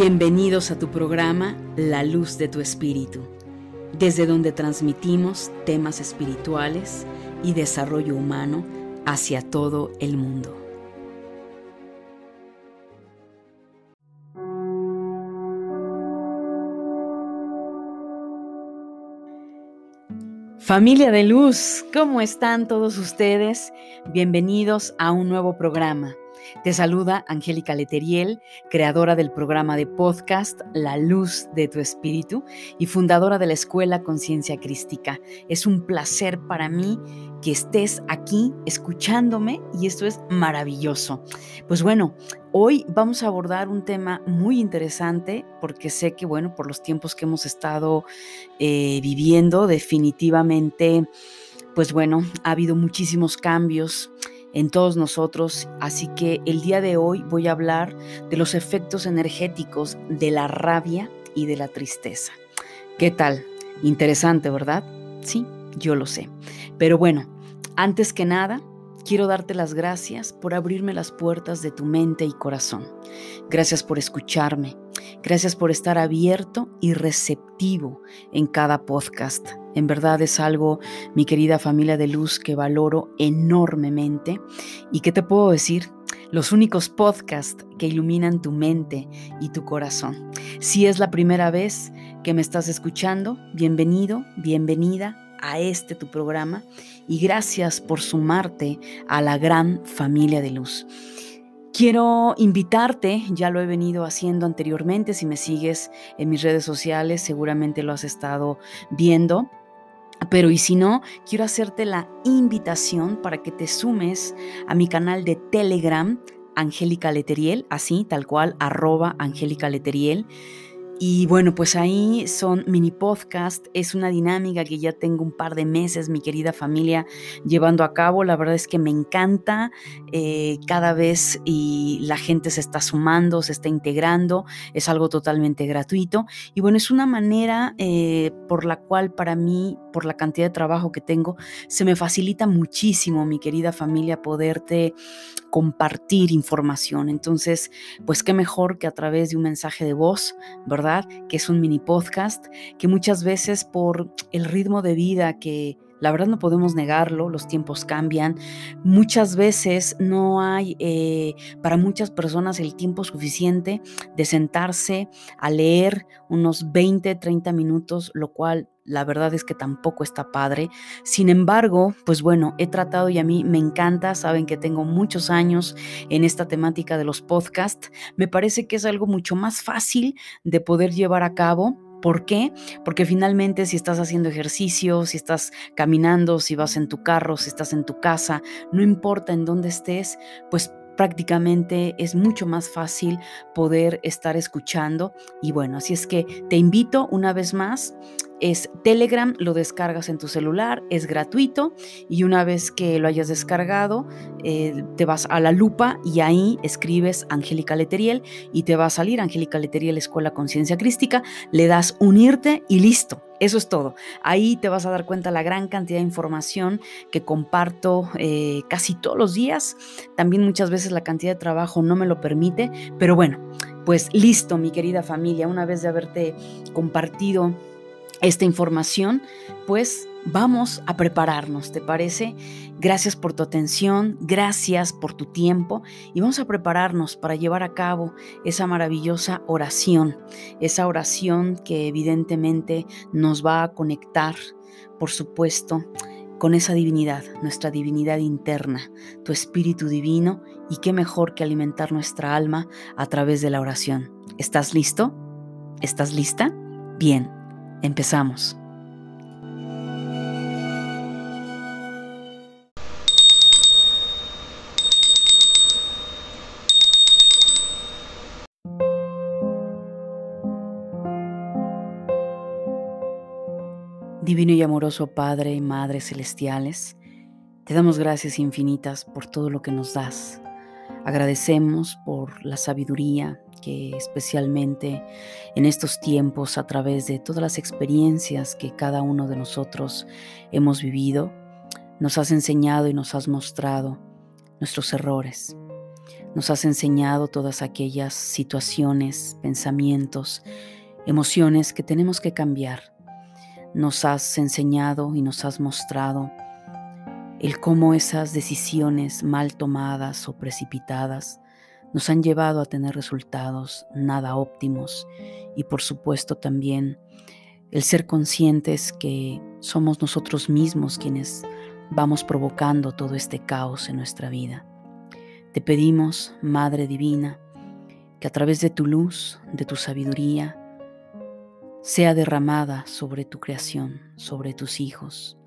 Bienvenidos a tu programa La Luz de tu Espíritu, desde donde transmitimos temas espirituales y desarrollo humano hacia todo el mundo. Familia de Luz, ¿cómo están todos ustedes? Bienvenidos a un nuevo programa. Te saluda Angélica Leteriel, creadora del programa de podcast La Luz de tu Espíritu y fundadora de la Escuela Conciencia Crística. Es un placer para mí que estés aquí escuchándome y esto es maravilloso. Pues bueno, hoy vamos a abordar un tema muy interesante porque sé que, bueno, por los tiempos que hemos estado eh, viviendo, definitivamente, pues bueno, ha habido muchísimos cambios en todos nosotros, así que el día de hoy voy a hablar de los efectos energéticos de la rabia y de la tristeza. ¿Qué tal? Interesante, ¿verdad? Sí, yo lo sé. Pero bueno, antes que nada, quiero darte las gracias por abrirme las puertas de tu mente y corazón. Gracias por escucharme. Gracias por estar abierto y receptivo en cada podcast. En verdad es algo, mi querida familia de luz, que valoro enormemente. ¿Y qué te puedo decir? Los únicos podcasts que iluminan tu mente y tu corazón. Si es la primera vez que me estás escuchando, bienvenido, bienvenida a este tu programa y gracias por sumarte a la gran familia de luz. Quiero invitarte, ya lo he venido haciendo anteriormente, si me sigues en mis redes sociales seguramente lo has estado viendo, pero y si no, quiero hacerte la invitación para que te sumes a mi canal de Telegram, Angélica Leteriel, así, tal cual, arroba Angélica Leteriel. Y bueno, pues ahí son mini podcast, es una dinámica que ya tengo un par de meses, mi querida familia, llevando a cabo. La verdad es que me encanta eh, cada vez y la gente se está sumando, se está integrando, es algo totalmente gratuito. Y bueno, es una manera eh, por la cual para mí, por la cantidad de trabajo que tengo, se me facilita muchísimo, mi querida familia, poderte compartir información. Entonces, pues qué mejor que a través de un mensaje de voz, ¿verdad? Que es un mini podcast, que muchas veces por el ritmo de vida que la verdad no podemos negarlo, los tiempos cambian. Muchas veces no hay eh, para muchas personas el tiempo suficiente de sentarse a leer unos 20, 30 minutos, lo cual la verdad es que tampoco está padre. Sin embargo, pues bueno, he tratado y a mí me encanta, saben que tengo muchos años en esta temática de los podcasts, me parece que es algo mucho más fácil de poder llevar a cabo ¿Por qué? Porque finalmente si estás haciendo ejercicio, si estás caminando, si vas en tu carro, si estás en tu casa, no importa en dónde estés, pues prácticamente es mucho más fácil poder estar escuchando. Y bueno, así es que te invito una vez más es Telegram, lo descargas en tu celular, es gratuito y una vez que lo hayas descargado, eh, te vas a la lupa y ahí escribes Angélica Leteriel y te va a salir Angélica Leteriel Escuela Conciencia Crística, le das unirte y listo. Eso es todo. Ahí te vas a dar cuenta la gran cantidad de información que comparto eh, casi todos los días. También muchas veces la cantidad de trabajo no me lo permite, pero bueno, pues listo, mi querida familia, una vez de haberte compartido esta información, pues vamos a prepararnos, ¿te parece? Gracias por tu atención, gracias por tu tiempo y vamos a prepararnos para llevar a cabo esa maravillosa oración, esa oración que evidentemente nos va a conectar, por supuesto, con esa divinidad, nuestra divinidad interna, tu espíritu divino y qué mejor que alimentar nuestra alma a través de la oración. ¿Estás listo? ¿Estás lista? Bien. Empezamos. Divino y amoroso Padre y Madre Celestiales, te damos gracias infinitas por todo lo que nos das. Agradecemos por la sabiduría, que especialmente en estos tiempos, a través de todas las experiencias que cada uno de nosotros hemos vivido, nos has enseñado y nos has mostrado nuestros errores, Nos has enseñado todas aquellas situaciones, pensamientos, emociones que tenemos que cambiar. Nos has enseñado y nos has mostrado el cómo esas decisiones mal tomadas o precipitadas nos han llevado a tener resultados nada óptimos y por supuesto también el ser conscientes que somos nosotros mismos quienes vamos provocando todo este caos en nuestra vida. Te pedimos, Madre Divina, que a través de tu luz, de tu sabiduría, sea derramada sobre tu creación, sobre tus hijos.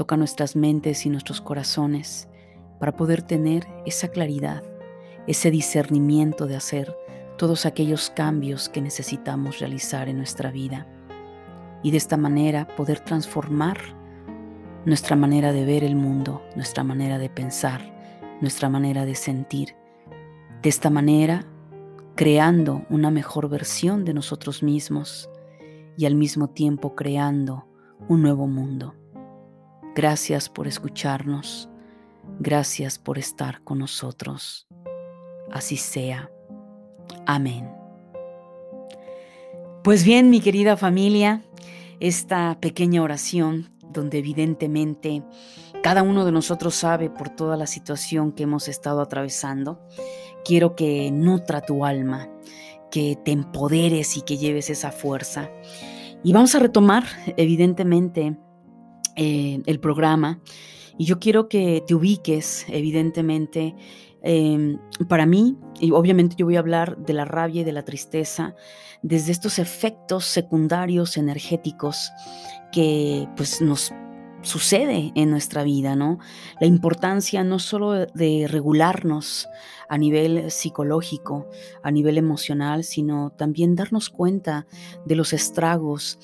Toca nuestras mentes y nuestros corazones para poder tener esa claridad, ese discernimiento de hacer todos aquellos cambios que necesitamos realizar en nuestra vida y de esta manera poder transformar nuestra manera de ver el mundo, nuestra manera de pensar, nuestra manera de sentir. De esta manera, creando una mejor versión de nosotros mismos y al mismo tiempo creando un nuevo mundo. Gracias por escucharnos. Gracias por estar con nosotros. Así sea. Amén. Pues bien, mi querida familia, esta pequeña oración donde evidentemente cada uno de nosotros sabe por toda la situación que hemos estado atravesando, quiero que nutra tu alma, que te empoderes y que lleves esa fuerza. Y vamos a retomar, evidentemente, el programa. Y yo quiero que te ubiques, evidentemente, em, para mí, y obviamente yo voy a hablar de la rabia y de la tristeza, desde estos efectos secundarios energéticos que pues nos sucede en nuestra vida, ¿no? La importancia no solo de regularnos a nivel psicológico, a nivel emocional, sino también darnos cuenta de los estragos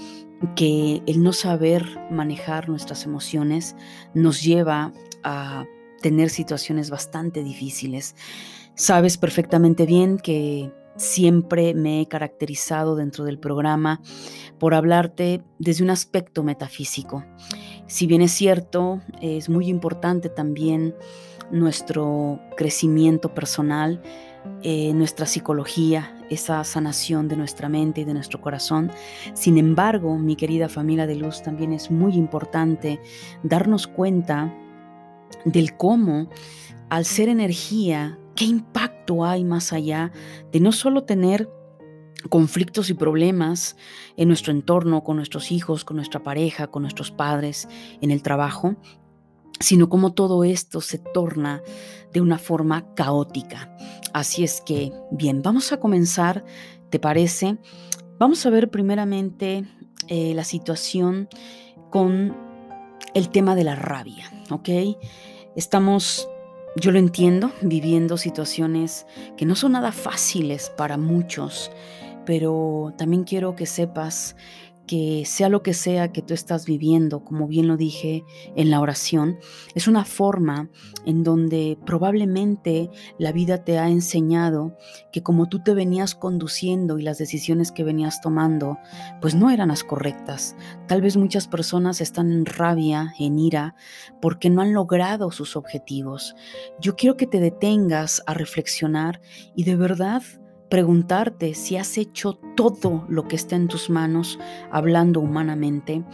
que el no saber manejar nuestras emociones nos lleva a tener situaciones bastante difíciles. Sabes perfectamente bien que siempre me he caracterizado dentro del programa por hablarte desde un aspecto metafísico. Si bien es cierto, es muy importante también nuestro crecimiento personal, eh, nuestra psicología, esa sanación de nuestra mente y de nuestro corazón. Sin embargo, mi querida familia de luz, también es muy importante darnos cuenta del cómo, al ser energía, qué impacto hay más allá de no solo tener conflictos y problemas en nuestro entorno, con nuestros hijos, con nuestra pareja, con nuestros padres, en el trabajo, sino cómo todo esto se torna de una forma caótica. Así es que, bien, vamos a comenzar, ¿te parece? Vamos a ver primeramente eh, la situación con el tema de la rabia, ¿ok? Estamos yo lo entiendo, viviendo situaciones que no son nada fáciles para muchos, pero también quiero que sepas que sea lo que sea que tú estás viviendo, como bien lo dije en la oración, es una forma en donde probablemente la vida te ha enseñado que como tú te venías conduciendo y las decisiones que venías tomando, pues no eran las correctas. Tal vez muchas personas están en rabia, en ira, porque no han logrado sus objetivos. Yo quiero que te detengas a reflexionar y de verdad preguntarte si has hecho todo lo que está en tus manos, hablando humanamente,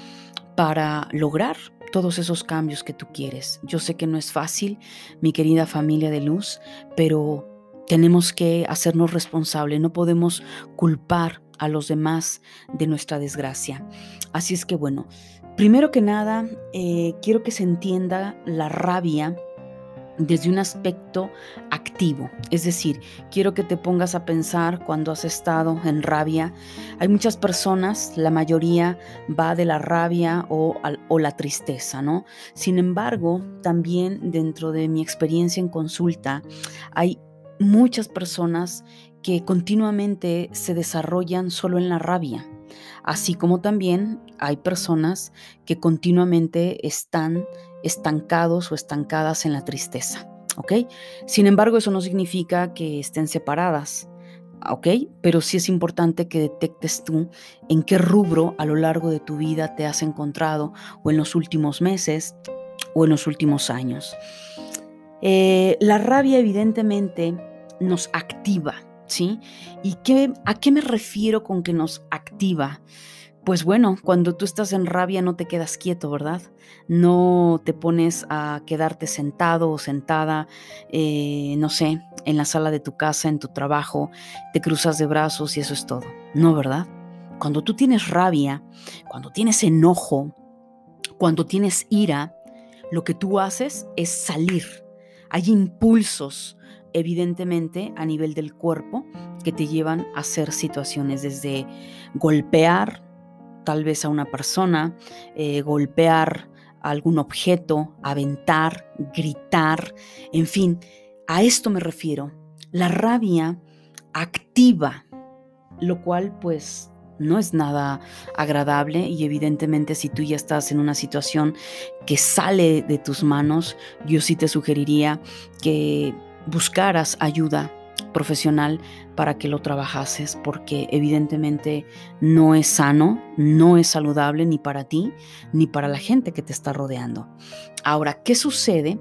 para lograr todos esos cambios que tú quieres. Yo sé que no es fácil, mi querida familia de luz, pero tenemos que hacernos responsables, no podemos culpar a los demás de nuestra desgracia. Así es que bueno, primero que nada, eh, quiero que se entienda la rabia desde un aspecto activo. Es decir, quiero que te pongas a pensar cuando has estado en rabia. Hay muchas personas, la mayoría va de la rabia o, la tristeza, ¿no? Sin embargo, también dentro de mi experiencia en consulta, hay muchas personas que continuamente se desarrollan solo en la rabia. Así como también hay personas que continuamente están estancados o estancadas en la tristeza. ¿Ok? Sin embargo, eso no significa que estén separadas. ¿ok? Pero sí es importante que detectes tú en qué rubro a lo largo de tu vida te has encontrado o en los últimos meses o en los últimos años. Eh, la rabia evidentemente nos activa, ¿sí? ¿Y qué, a qué me refiero con que nos activa? Pues bueno, cuando tú estás en rabia no te quedas quieto, ¿verdad? No te pones a quedarte sentado o sentada, eh, no sé, en la sala de tu casa, en tu trabajo, te cruzas de brazos y eso es todo. No, ¿verdad? Cuando tú tienes rabia, cuando tienes enojo, cuando tienes ira, lo que tú haces es salir. Hay impulsos, evidentemente, a nivel del cuerpo que te llevan a hacer situaciones desde golpear, tal vez a una persona, eh, golpear algún objeto, aventar, gritar, en fin, a esto me refiero. La rabia activa, lo cual pues no es nada agradable y evidentemente si tú ya estás en una situación que sale de tus manos, yo sí te sugeriría que buscaras ayuda profesional para que lo trabajases, porque evidentemente no es sano, no es saludable ni para ti ni para la gente que te está rodeando. Ahora, ¿qué sucede?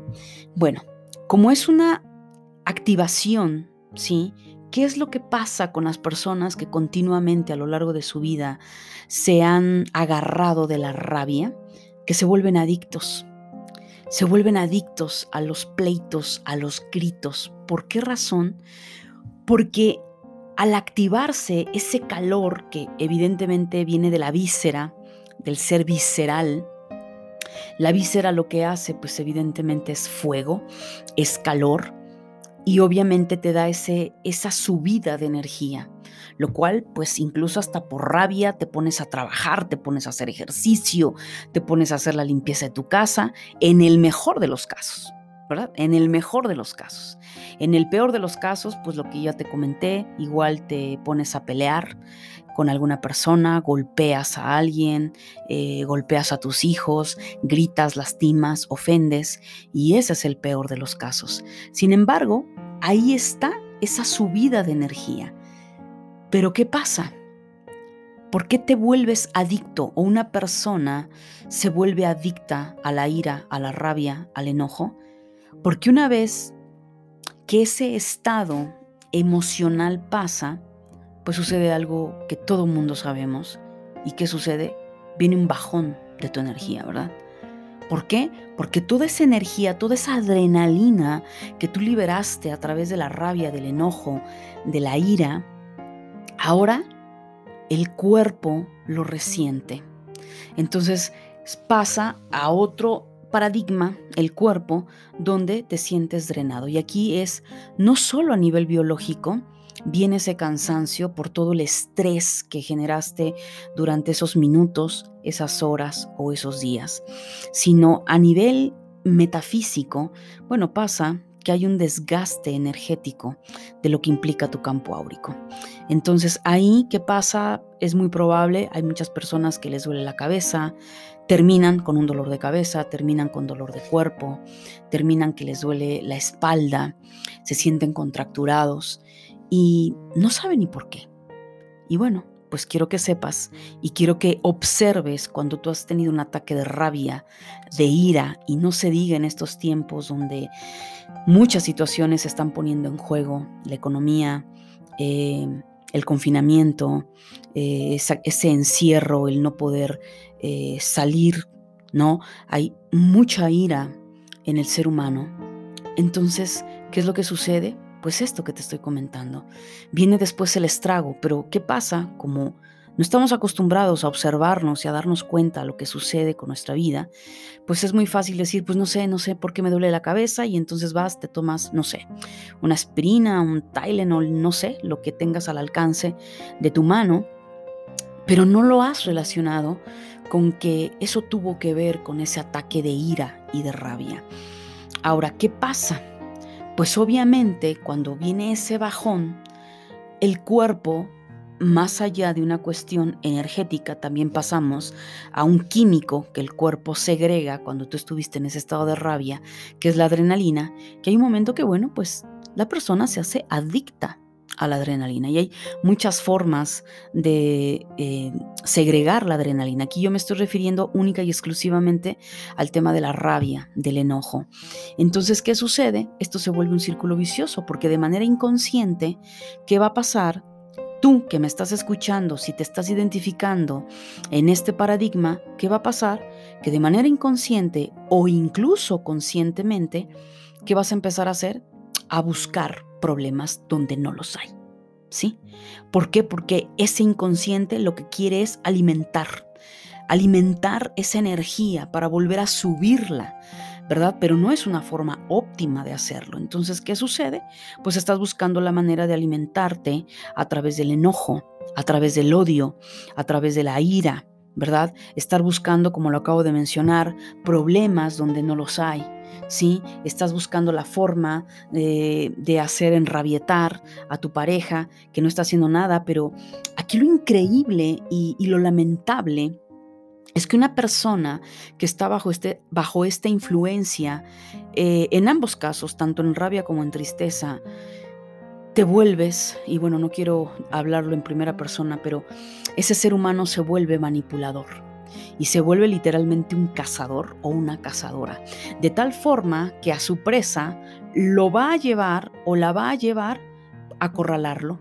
Bueno, como es una activación, ¿sí? ¿Qué es lo que pasa con las personas que continuamente a lo largo de su vida se han agarrado de la rabia? Que se vuelven adictos. Se vuelven adictos a los pleitos, a los gritos. ¿Por qué razón? porque al activarse ese calor que evidentemente viene de la víscera, del ser visceral, la víscera lo que hace pues evidentemente es fuego, es calor y obviamente te da ese, esa subida de energía, lo cual pues incluso hasta por rabia te pones a trabajar, te pones a hacer ejercicio, te pones a hacer la limpieza de tu casa, en el mejor de los casos. En el mejor de los casos. En el peor de los casos, pues lo que ya te comenté, igual te pones a pelear con alguna persona, golpeas a alguien, eh, golpeas a tus hijos, gritas, lastimas, ofendes, y ese es el peor de los casos. Sin embargo, ahí está esa subida de energía. Pero ¿qué pasa? ¿Por qué te vuelves adicto o una persona se vuelve adicta a la ira, a la rabia, al enojo? Porque una vez que ese estado emocional pasa, pues sucede algo que todo mundo sabemos. ¿Y qué sucede? Viene un bajón de tu energía, ¿verdad? ¿Por qué? Porque toda esa energía, toda esa adrenalina que tú liberaste a través de la rabia, del enojo, de la ira, ahora el cuerpo lo resiente. Entonces pasa a otro paradigma, el cuerpo, donde te sientes drenado. Y aquí es no solo a nivel biológico, viene ese cansancio por todo el estrés que generaste durante esos minutos, esas horas o esos días, sino a nivel metafísico, bueno, pasa que hay un desgaste energético de lo que implica tu campo áurico. Entonces ahí, ¿qué pasa? Es muy probable, hay muchas personas que les duele la cabeza, terminan con un dolor de cabeza, terminan con dolor de cuerpo, terminan que les duele la espalda, se sienten contracturados y no saben ni por qué. Y bueno, pues quiero que sepas y quiero que observes cuando tú has tenido un ataque de rabia, de ira, y no se diga en estos tiempos donde muchas situaciones se están poniendo en juego, la economía, eh, el confinamiento, eh, ese encierro, el no poder eh, salir, ¿no? Hay mucha ira en el ser humano. Entonces, ¿qué es lo que sucede? Pues esto que te estoy comentando. Viene después el estrago, pero ¿qué pasa? Como no estamos acostumbrados a observarnos y a darnos cuenta de lo que sucede con nuestra vida, pues es muy fácil decir, pues no sé, no sé por qué me duele la cabeza y entonces vas, te tomas, no sé, una aspirina, un Tylenol, no sé, lo que tengas al alcance de tu mano, pero no lo has relacionado con que eso tuvo que ver con ese ataque de ira y de rabia. Ahora, ¿qué pasa? Pues obviamente cuando viene ese bajón, el cuerpo, más allá de una cuestión energética, también pasamos a un químico que el cuerpo segrega cuando tú estuviste en ese estado de rabia, que es la adrenalina, que hay un momento que, bueno, pues la persona se hace adicta a la adrenalina. Y hay muchas formas de eh, segregar la adrenalina. Aquí yo me estoy refiriendo única y exclusivamente al tema de la rabia, del enojo. Entonces, ¿qué sucede? Esto se vuelve un círculo vicioso porque de manera inconsciente, ¿qué va a pasar? Tú que me estás escuchando, si te estás identificando en este paradigma, ¿qué va a pasar? Que de manera inconsciente o incluso conscientemente, ¿qué vas a empezar a hacer? A buscar problemas donde no los hay. ¿Sí? ¿Por qué? Porque ese inconsciente lo que quiere es alimentar, alimentar esa energía para volver a subirla, ¿verdad? Pero no es una forma óptima de hacerlo. Entonces, ¿qué sucede? Pues estás buscando la manera de alimentarte a través del enojo, a través del odio, a través de la ira, ¿verdad? Estar buscando, como lo acabo de mencionar, problemas donde no los hay. ¿Sí? Estás buscando la forma de, hacer enrabietar a tu pareja que no está haciendo nada, pero aquí lo increíble y, lo lamentable es que una persona que está bajo, este, bajo esta influencia, eh, en ambos casos, tanto en rabia como en tristeza, te vuelves, y bueno, no quiero hablarlo en primera persona, pero ese ser humano se vuelve manipulador y se vuelve literalmente un cazador o una cazadora, de tal forma que a su presa lo va a llevar o la va a llevar a acorralarlo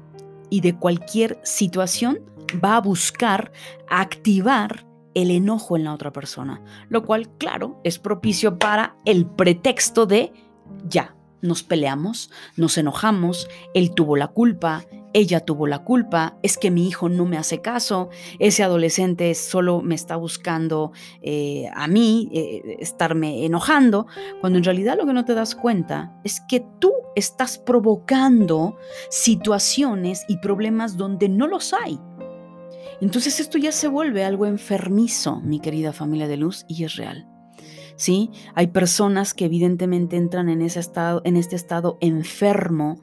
y de cualquier situación va a buscar activar el enojo en la otra persona, lo cual, claro, es propicio para el pretexto de ya, nos peleamos, nos enojamos, él tuvo la culpa, ella tuvo la culpa, es que mi hijo no me hace caso, ese adolescente solo me está buscando eh, a mí, eh, estarme enojando, cuando en realidad lo que no te das cuenta es que tú estás provocando situaciones y problemas donde no los hay. Entonces esto ya se vuelve algo enfermizo, mi querida familia de luz, y es real. ¿Sí? Hay personas que evidentemente entran en, ese estado, en este estado enfermo,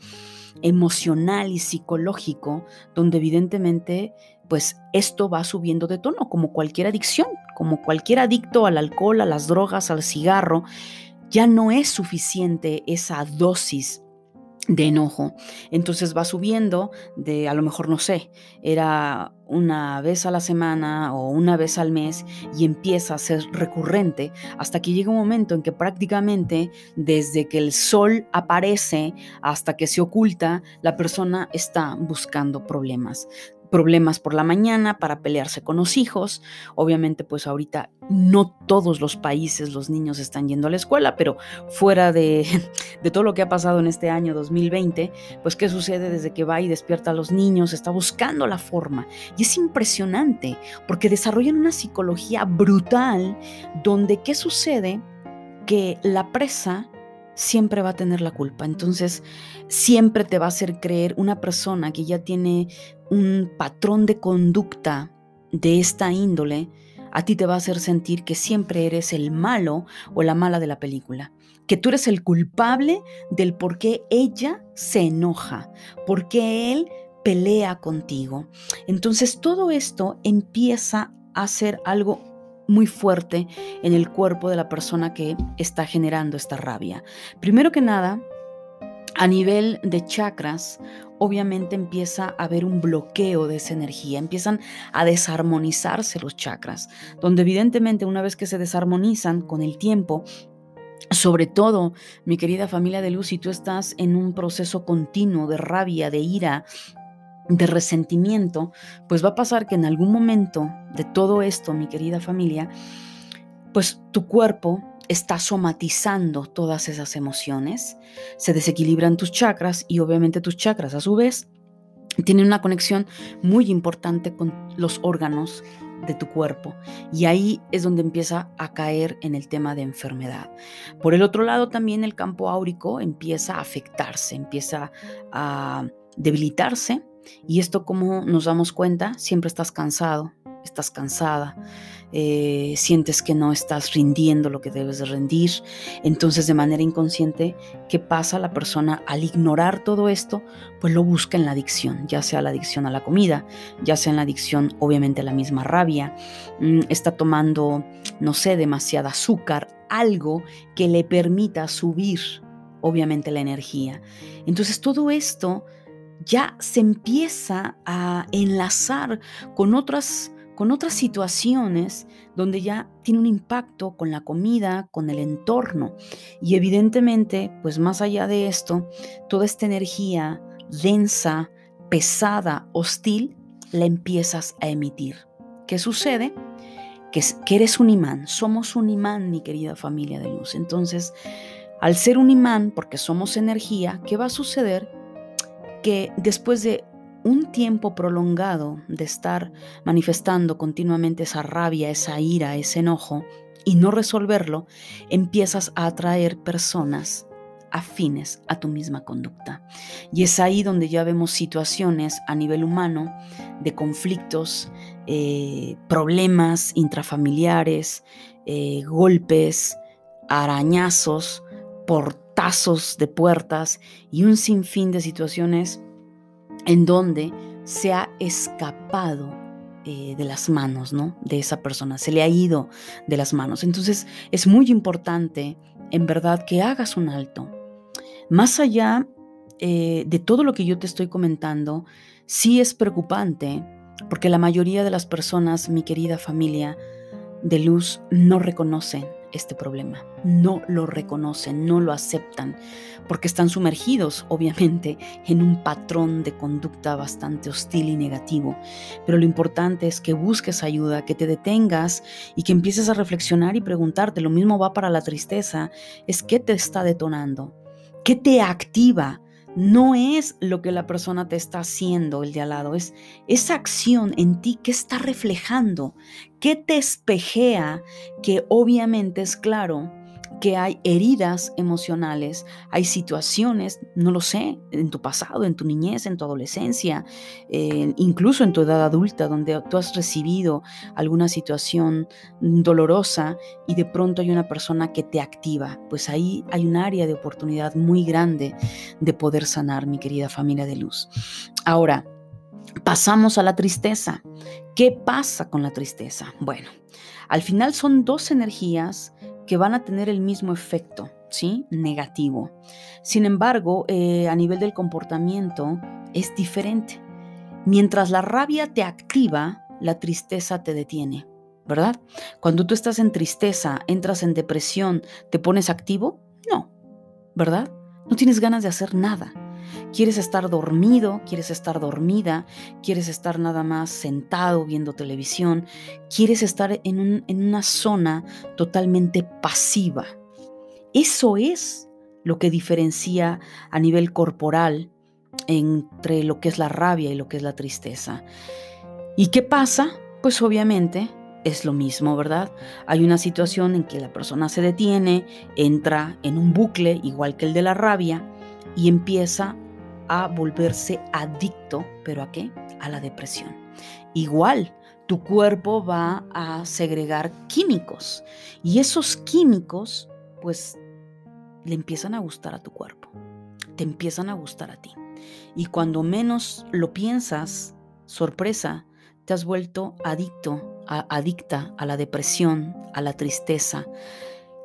emocional y psicológico, donde evidentemente pues esto va subiendo de tono, como cualquier adicción, como cualquier adicto al alcohol, a las drogas, al cigarro, ya no es suficiente esa dosis de enojo. Entonces va subiendo de, a lo mejor no sé, era una vez a la semana o una vez al mes y empieza a ser recurrente hasta que llega un momento en que prácticamente desde que el sol aparece hasta que se oculta, la persona está buscando problemas problemas por la mañana para pelearse con los hijos. Obviamente, pues ahorita no todos los países los niños están yendo a la escuela, pero fuera de, de, todo lo que ha pasado en este año 2020, pues qué sucede desde que va y despierta a los niños, está buscando la forma. Y es impresionante porque desarrollan una psicología brutal donde qué sucede que la presa siempre va a tener la culpa. Entonces, siempre te va a hacer creer una persona que ya tiene un patrón de conducta de esta índole, a ti te va a hacer sentir que siempre eres el malo o la mala de la película, que tú eres el culpable del por qué ella se enoja, por qué él pelea contigo. Entonces todo esto empieza a ser algo muy fuerte en el cuerpo de la persona que está generando esta rabia. Primero que nada, a nivel de chakras, obviamente empieza a haber un bloqueo de esa energía, empiezan a desarmonizarse los chakras, donde evidentemente una vez que se desarmonizan con el tiempo, sobre todo, mi querida familia de luz, si tú estás en un proceso continuo de rabia, de ira, de resentimiento, pues va a pasar que en algún momento de todo esto, mi querida familia, pues tu cuerpo está somatizando todas esas emociones, se desequilibran tus chakras y obviamente tus chakras a su vez tienen una conexión muy importante con los órganos de tu cuerpo y ahí es donde empieza a caer en el tema de enfermedad. Por el otro lado también el campo áurico empieza a afectarse, empieza a debilitarse y esto como nos damos cuenta, siempre estás cansado, estás cansada, eh, sientes que no estás rindiendo lo que debes de rendir. Entonces de manera inconsciente, ¿qué pasa? La persona al ignorar todo esto, pues lo busca en la adicción, ya sea la adicción a la comida, ya sea en la adicción obviamente a la misma rabia, mm, está tomando, no sé, demasiada azúcar, algo que le permita subir obviamente la energía. Entonces todo esto ya se empieza a enlazar con otras con otras situaciones donde ya tiene un impacto con la comida, con el entorno. Y evidentemente, pues más allá de esto, toda esta energía densa, pesada, hostil, la empiezas a emitir. ¿Qué sucede? Que, eres un imán, somos un imán, mi querida familia de luz. Entonces, al ser un imán, porque somos energía, ¿qué va a suceder? Que después de un tiempo prolongado de estar manifestando continuamente esa rabia, esa ira, ese enojo y no resolverlo, empiezas a atraer personas afines a tu misma conducta. Y es ahí donde ya vemos situaciones a nivel humano de conflictos, eh, problemas intrafamiliares, eh, golpes, arañazos, portazos de puertas y un sinfín de situaciones en donde se ha escapado eh, de las manos, ¿no? De esa persona, se le ha ido de las manos. Entonces es muy importante, en verdad, que hagas un alto. Más allá eh, de todo lo que yo te estoy comentando, sí es preocupante porque la mayoría de las personas, mi querida familia de luz, no reconocen este problema. No lo reconocen, no lo aceptan, porque están sumergidos, obviamente, en un patrón de conducta bastante hostil y negativo. Pero lo importante es que busques ayuda, que te detengas y que empieces a reflexionar y preguntarte. Lo mismo va para la tristeza, es qué te está detonando, qué te activa no es lo que la persona te está haciendo el de al lado, es esa acción en ti que está reflejando, que te espejea, que obviamente es claro que hay heridas emocionales, hay situaciones, no lo sé, en tu pasado, en tu niñez, en tu adolescencia, incluso en tu edad adulta, donde tú has recibido alguna situación dolorosa y de pronto hay una persona que te activa. Pues ahí hay un área de oportunidad muy grande de poder sanar, mi querida familia de luz. Ahora, pasamos a la tristeza. ¿Qué pasa con la tristeza? Bueno, al final son dos energías que van a tener el mismo efecto, ¿sí? Negativo. Sin embargo, eh, a nivel del comportamiento es diferente. Mientras la rabia te activa, la tristeza te detiene, ¿verdad? Cuando tú estás en tristeza, entras en depresión, ¿te pones activo? No, ¿verdad? No tienes ganas de hacer nada. Quieres estar dormido, quieres estar dormida, quieres estar nada más sentado viendo televisión, quieres estar en, una zona totalmente pasiva. Eso es lo que diferencia a nivel corporal entre lo que es la rabia y lo que es la tristeza. ¿Y qué pasa? Pues obviamente es lo mismo, ¿verdad? Hay una situación en que la persona se detiene, entra en un bucle igual que el de la rabia y empieza a volverse adicto, pero ¿a qué? A la depresión. Igual, tu cuerpo va a segregar químicos y esos químicos pues le empiezan a gustar a tu cuerpo, te empiezan a gustar a ti. Y cuando menos lo piensas, sorpresa, te has vuelto adicto, adicta a la depresión, a la tristeza,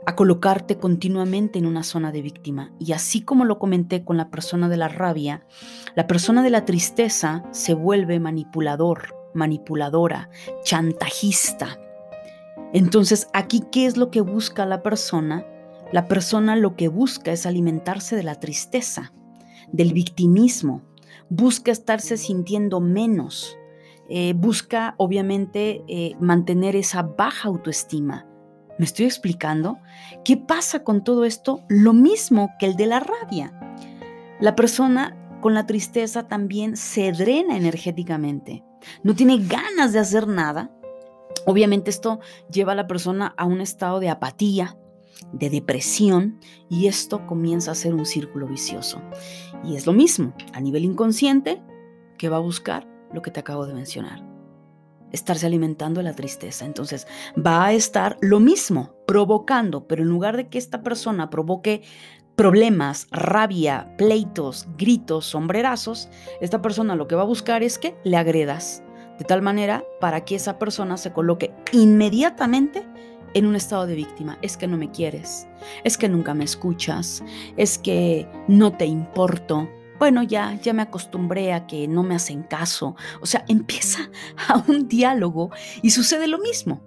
a colocarte continuamente en una zona de víctima. Y así como lo comenté con la persona de la rabia, la persona de la tristeza se vuelve manipulador, manipuladora, chantajista. Entonces, aquí, ¿qué es lo que busca la persona? La persona lo que busca es alimentarse de la tristeza, del victimismo, busca estarse sintiendo menos, eh, busca obviamente eh, mantener esa baja autoestima ¿Me estoy explicando? ¿Qué pasa con todo esto? Lo mismo que el de la rabia. La persona con la tristeza también se drena energéticamente. No tiene ganas de hacer nada. Obviamente esto lleva a la persona a un estado de apatía, de depresión y esto comienza a ser un círculo vicioso. Y es lo mismo, a nivel inconsciente, que va a buscar lo que te acabo de mencionar estarse alimentando la tristeza. Entonces va a estar lo mismo, provocando, pero en lugar de que esta persona provoque problemas, rabia, pleitos, gritos, sombrerazos, esta persona lo que va a buscar es que le agredas, de tal manera para que esa persona se coloque inmediatamente en un estado de víctima. Es que no me quieres, es que nunca me escuchas, es que no te importo, bueno, ya, ya me acostumbré a que no me hacen caso. O sea, empieza a un diálogo y sucede lo mismo.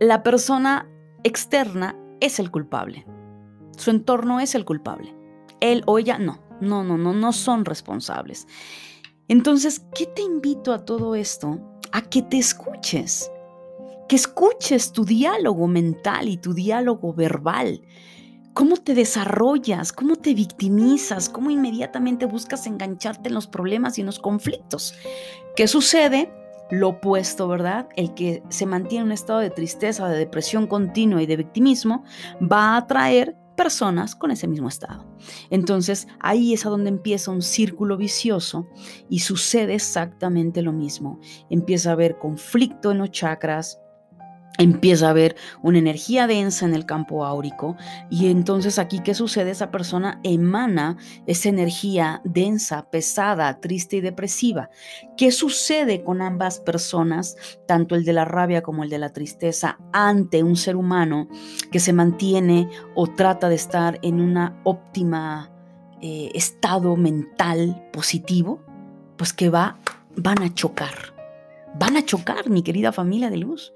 La persona externa es el culpable. Su entorno es el culpable. Él o ella no, no, no, no, no son responsables. Entonces, ¿qué te invito a todo esto? A que te escuches, que escuches tu diálogo mental y tu diálogo verbal. ¿Cómo te desarrollas? ¿Cómo te victimizas? ¿Cómo inmediatamente buscas engancharte en los problemas y en los conflictos? ¿Qué sucede? Lo opuesto, ¿verdad? El que se mantiene en un estado de tristeza, de depresión continua y de victimismo va a atraer personas con ese mismo estado. Entonces ahí es a donde empieza un círculo vicioso y sucede exactamente lo mismo. Empieza a haber conflicto en los chakras, empieza a haber una energía densa en el campo áurico y entonces aquí qué sucede esa persona emana esa energía densa, pesada, triste y depresiva. ¿Qué sucede con ambas personas, tanto el de la rabia como el de la tristeza ante un ser humano que se mantiene o trata de estar en una óptima eh, estado mental positivo? Pues que va van a chocar. Van a chocar, mi querida familia de luz.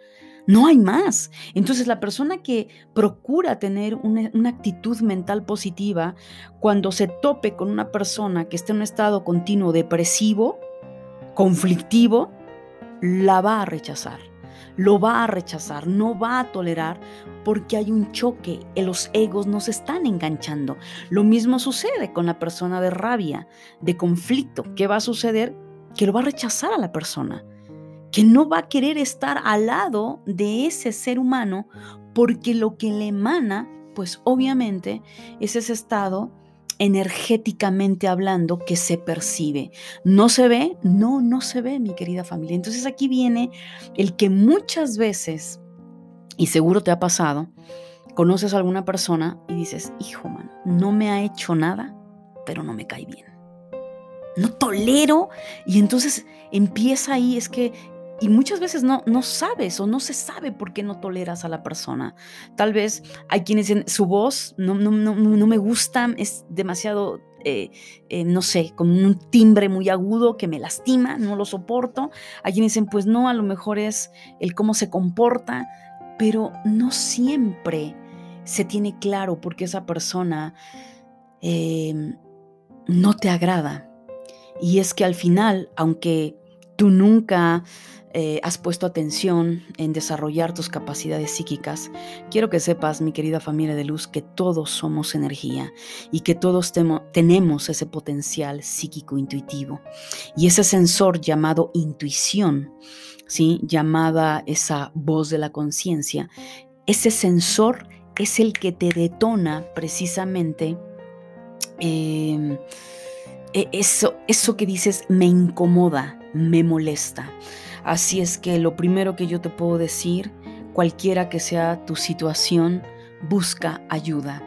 No hay más. Entonces la persona que procura tener una, actitud mental positiva, cuando se tope con una persona que esté en un estado continuo depresivo, conflictivo, la va a rechazar. Lo va a rechazar, no va a tolerar porque hay un choque, los egos nos están enganchando. Lo mismo sucede con la persona de rabia, de conflicto. ¿Qué va a suceder? Que lo va a rechazar a la persona que no va a querer estar al lado de ese ser humano porque lo que le emana, pues obviamente es ese estado energéticamente hablando que se percibe. ¿No se ve? No, no se ve, mi querida familia. Entonces aquí viene el que muchas veces, y seguro te ha pasado, conoces a alguna persona y dices, hijo, mano, no me ha hecho nada, pero no me cae bien. No tolero. Y entonces empieza ahí, es que y muchas veces no, no sabes o no se sabe por qué no toleras a la persona. Tal vez hay quienes dicen, su voz no, no, no, no me gusta, es demasiado, eh, eh, no sé, con un timbre muy agudo que me lastima, no lo soporto. Hay quienes dicen, pues no, a lo mejor es el cómo se comporta, pero no siempre se tiene claro por qué esa persona eh, no te agrada. Y es que al final, aunque tú nunca eh, has puesto atención en desarrollar tus capacidades psíquicas, quiero que sepas, mi querida familia de luz, que todos somos energía y que todos tenemos ese potencial psíquico intuitivo. Y ese sensor llamado intuición, ¿sí? llamada esa voz de la conciencia, ese sensor es el que te detona precisamente. Em, e-, eso, eso que dices me incomoda, me molesta. Así es que lo primero que yo te puedo decir, cualquiera que sea tu situación, busca ayuda.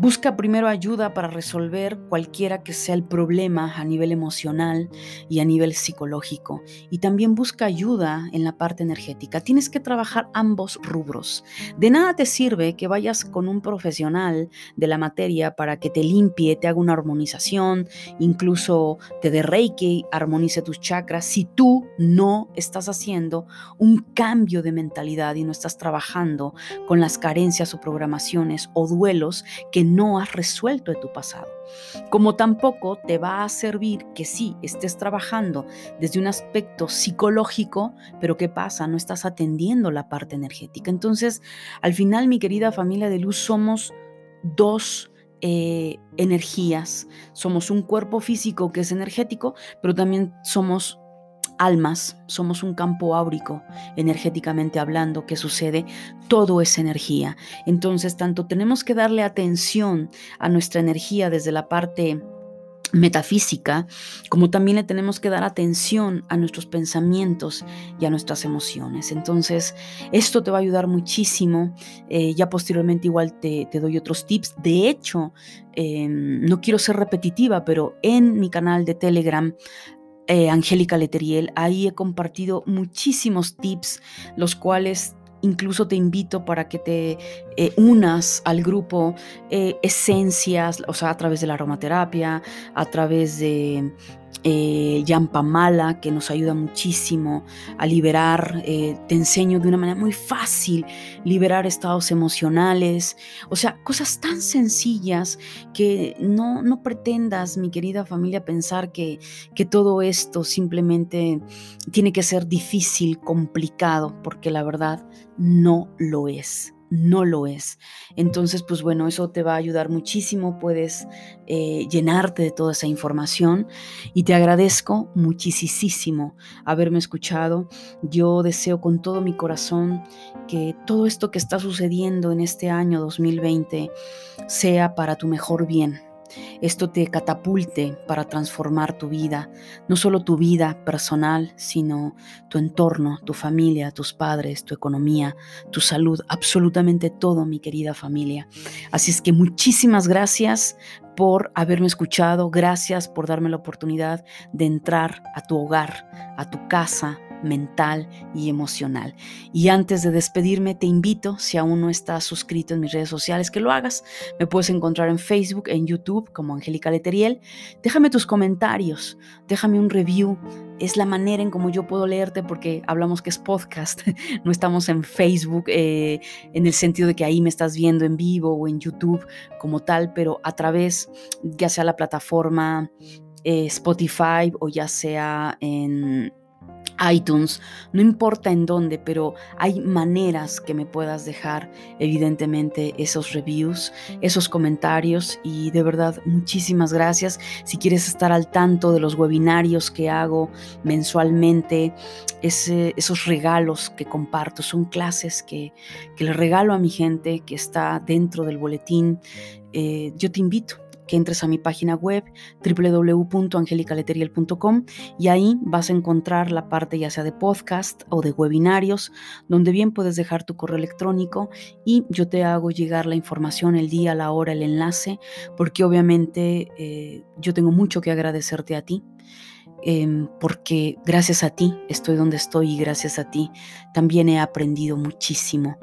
Busca primero ayuda para resolver cualquiera que sea el problema a nivel emocional y a nivel psicológico. Y también busca ayuda en la parte energética. Tienes que trabajar ambos rubros. De nada te sirve que vayas con un profesional de la materia para que te limpie, te haga una armonización, incluso te dé reiki, armonice tus chakras, si tú no estás haciendo un cambio de mentalidad y no estás trabajando con las carencias o programaciones o duelos que no has resuelto de tu pasado. Como tampoco te va a servir que sí estés trabajando desde un aspecto psicológico, pero ¿qué pasa? No estás atendiendo la parte energética. Entonces, al final, mi querida familia de luz, somos dos eh, energías. Somos un cuerpo físico que es energético, pero también somos almas, somos un campo áurico, energéticamente hablando, que sucede, todo es energía. Entonces, tanto tenemos que darle atención a nuestra energía desde la parte metafísica, como también le tenemos que dar atención a nuestros pensamientos y a nuestras emociones. Entonces, esto te va a ayudar muchísimo. Eh, ya posteriormente igual te, doy otros tips. De hecho, em, no quiero ser repetitiva, pero en mi canal de Telegram eh, Angélica Leteriel. Ahí he compartido muchísimos tips, los cuales incluso te invito para que te eh, unas al grupo eh, Esencias, o sea, a través de la aromaterapia, a través de eh, Yampamala, que nos ayuda muchísimo a liberar, eh, te enseño de una manera muy fácil, liberar estados emocionales, o sea, cosas tan sencillas que no, no pretendas, mi querida familia, pensar que, que todo esto simplemente tiene que ser difícil, complicado, porque la verdad no lo es no lo es. Entonces, pues bueno, eso te va a ayudar muchísimo, puedes eh, llenarte de toda esa información y te agradezco muchísimo haberme escuchado. Yo deseo con todo mi corazón que todo esto que está sucediendo en este año 2020 sea para tu mejor bien esto te catapulte para transformar tu vida, no solo tu vida personal, sino tu entorno, tu familia, tus padres, tu economía, tu salud, absolutamente todo, mi querida familia. Así es que muchísimas gracias por haberme escuchado, gracias por darme la oportunidad de entrar a tu hogar, a tu casa, mental y emocional. Y antes de despedirme, te invito, si aún no estás suscrito en mis redes sociales, que lo hagas. Me puedes encontrar en Facebook, en YouTube como Angélica Leteriel. Déjame tus comentarios, déjame un review. Es la manera en cómo yo puedo leerte porque hablamos que es podcast, no estamos en Facebook eh, en el sentido de que ahí me estás viendo en vivo o en YouTube como tal, pero a través ya sea la plataforma eh, Spotify o ya sea en iTunes, no importa en dónde, pero hay maneras que me puedas dejar evidentemente esos reviews, esos comentarios y de verdad muchísimas gracias. Si quieres estar al tanto de los webinarios que hago mensualmente, esos regalos que comparto, son clases que, que le regalo a mi gente que está dentro del boletín, eh, yo te invito que entres a mi página web www.angelicaleteriel.com y ahí vas a encontrar la parte ya sea de podcast o de webinarios, donde bien puedes dejar tu correo electrónico y yo te hago llegar la información, el día, la hora, el enlace, porque obviamente eh, yo tengo mucho que agradecerte a ti. Em, porque gracias a ti estoy donde estoy y gracias a ti también he aprendido muchísimo.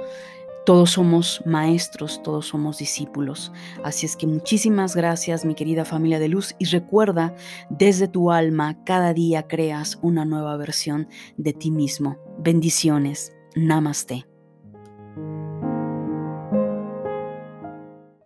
Todos somos maestros, todos somos discípulos. Así es que muchísimas gracias mi querida familia de luz y recuerda, desde tu alma cada día creas una nueva versión de ti mismo. Bendiciones. Namaste.